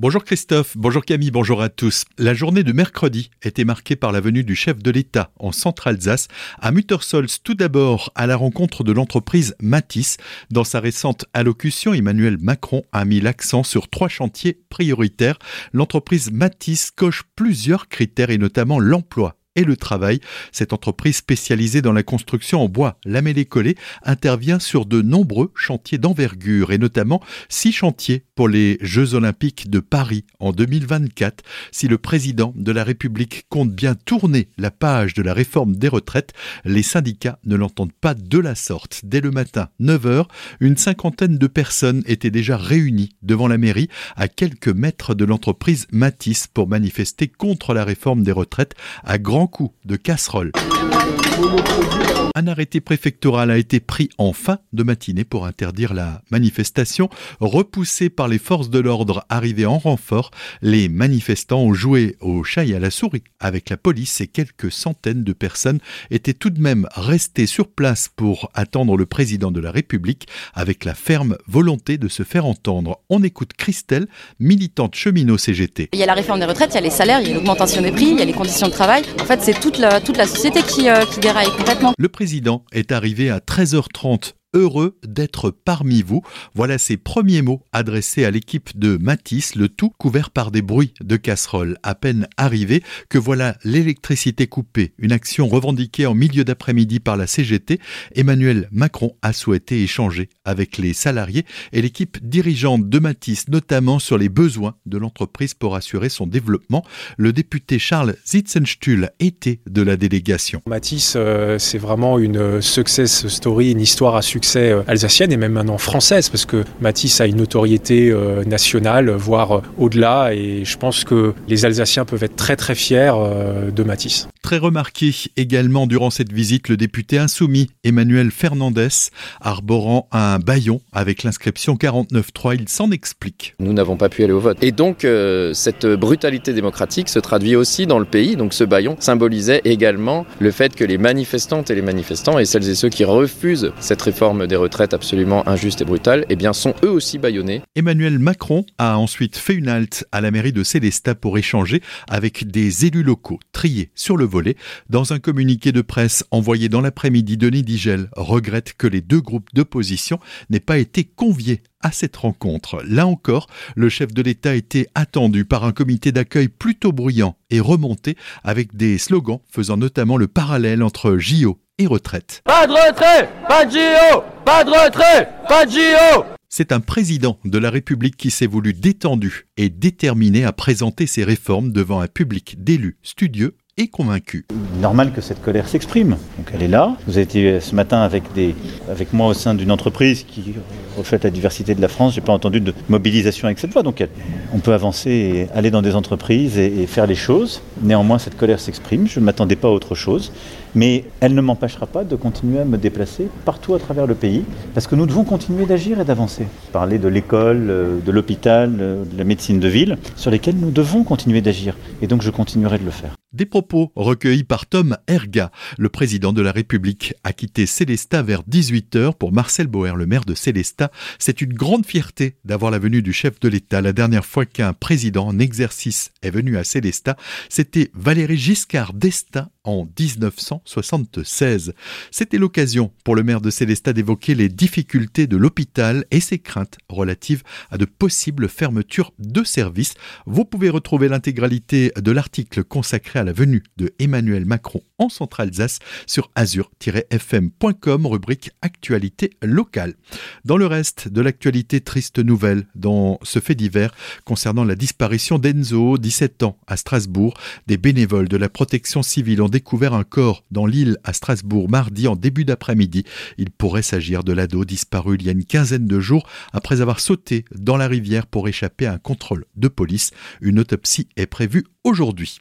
Bonjour Christophe, bonjour Camille, bonjour à tous. La journée de mercredi était marquée par la venue du chef de l'État en Centre-Alsace à Muttersols tout d'abord à la rencontre de l'entreprise Matisse. Dans sa récente allocution, Emmanuel Macron a mis l'accent sur trois chantiers prioritaires. L'entreprise Matisse coche plusieurs critères et notamment l'emploi et le travail. Cette entreprise spécialisée dans la construction en bois lamellé-collé intervient sur de nombreux chantiers d'envergure et notamment six chantiers pour les Jeux olympiques de Paris en 2024. Si le président de la République compte bien tourner la page de la réforme des retraites, les syndicats ne l'entendent pas de la sorte. Dès le matin, 9h, une cinquantaine de personnes étaient déjà réunies devant la mairie à quelques mètres de l'entreprise Matisse pour manifester contre la réforme des retraites à de casserole. Un arrêté préfectoral a été pris en fin de matinée pour interdire la manifestation. Repoussée par les forces de l'ordre arrivées en renfort, les manifestants ont joué au chat et à la souris avec la police et quelques centaines de personnes étaient tout de même restées sur place pour attendre le président de la République avec la ferme volonté de se faire entendre. On écoute Christelle, militante cheminot CGT. Il y a la réforme des retraites, il y a les salaires, il y a l'augmentation des prix, il y a les conditions de travail. En fait, c'est toute la, toute la société qui, euh, complètement. Le président est arrivé à 13h30 heureux d'être parmi vous. Voilà ses premiers mots adressés à l'équipe de Matisse, le tout couvert par des bruits de casseroles. À peine arrivé que voilà l'électricité coupée, une action revendiquée en milieu d'après-midi par la CGT. Emmanuel Macron a souhaité échanger avec les salariés et l'équipe dirigeante de Matisse, notamment sur les besoins de l'entreprise pour assurer son développement. Le député Charles Zitzenstuhl était de la délégation. Matisse, euh, c'est vraiment une success story, une histoire à succès succès euh, alsacienne et même maintenant française, parce que Matisse a une notoriété euh, nationale, voire euh, au-delà, et je pense que les Alsaciens peuvent être très très fiers de Matisse. Très remarqué également durant cette visite le député insoumis Emmanuel Fernandez, arborant un baillon avec l'inscription 49.3, il s'en explique. Nous n'avons pas pu aller au vote. Et donc cette brutalité démocratique se traduit aussi dans le pays, donc ce baillon symbolisait également le fait que les manifestantes et les manifestants et celles et ceux qui refusent cette réforme des retraites absolument injuste et brutale, eh bien, sont eux aussi bâillonnés. Emmanuel Macron a ensuite fait une halte à la mairie de Célestat pour échanger avec des élus locaux triés sur le volet. Dans un communiqué de presse envoyé dans l'après-midi, Denis Digel regrette que les deux groupes d'opposition n'aient pas été conviés à cette rencontre. Là encore, le chef de l'État était attendu par un comité d'accueil plutôt bruyant et remonté avec des slogans faisant notamment le parallèle entre JO et retraite. Pas de retrait, pas de JO, pas de retrait, pas de JO. C'est un président de la République qui s'est voulu détendu et déterminé à présenter ses réformes devant un public d'élus studieux et convaincu. Normal que cette colère s'exprime. Donc elle est là. Vous avez été ce matin avec, des, avec moi au sein d'une entreprise qui reflète la diversité de la France. J'ai pas entendu de mobilisation avec cette voix. Donc on peut avancer et aller dans des entreprises et, et faire les choses. Néanmoins, cette colère s'exprime. Je ne m'attendais pas à autre chose. Mais elle ne m'empêchera pas de continuer à me déplacer partout à travers le pays, parce que nous devons continuer d'agir et d'avancer. Parler de l'école, euh, de l'hôpital, euh, de la médecine de ville, sur lesquels nous devons continuer d'agir. Et donc je continuerai de le faire. Des propos recueillis par Tom Erga. Le président de la République a quitté Célestat vers 18h pour Marcel Boer, le maire de Célestat. C'est une grande fierté d'avoir la venue du chef de l'État. La dernière fois qu'un président en exercice est venu à Célestat, c'était Valéry Giscard d'Estaing en 1976. C'était l'occasion pour le maire de Célestat d'évoquer les difficultés de l'hôpital et ses craintes relatives à de possibles fermetures de services. Vous pouvez retrouver l'intégralité de l'article consacré à la venue de Emmanuel Macron en Centre-Alsace sur azur-fm.com, rubrique Actualité locale. Dans le reste de l'actualité, triste nouvelle dans ce fait divers concernant la disparition d'Enzo, 17 ans, à Strasbourg. Des bénévoles de la protection civile ont découvert un corps dans l'île à Strasbourg mardi en début d'après-midi. Il pourrait s'agir de l'ado disparu il y a une quinzaine de jours après avoir sauté dans la rivière pour échapper à un contrôle de police. Une autopsie est prévue aujourd'hui.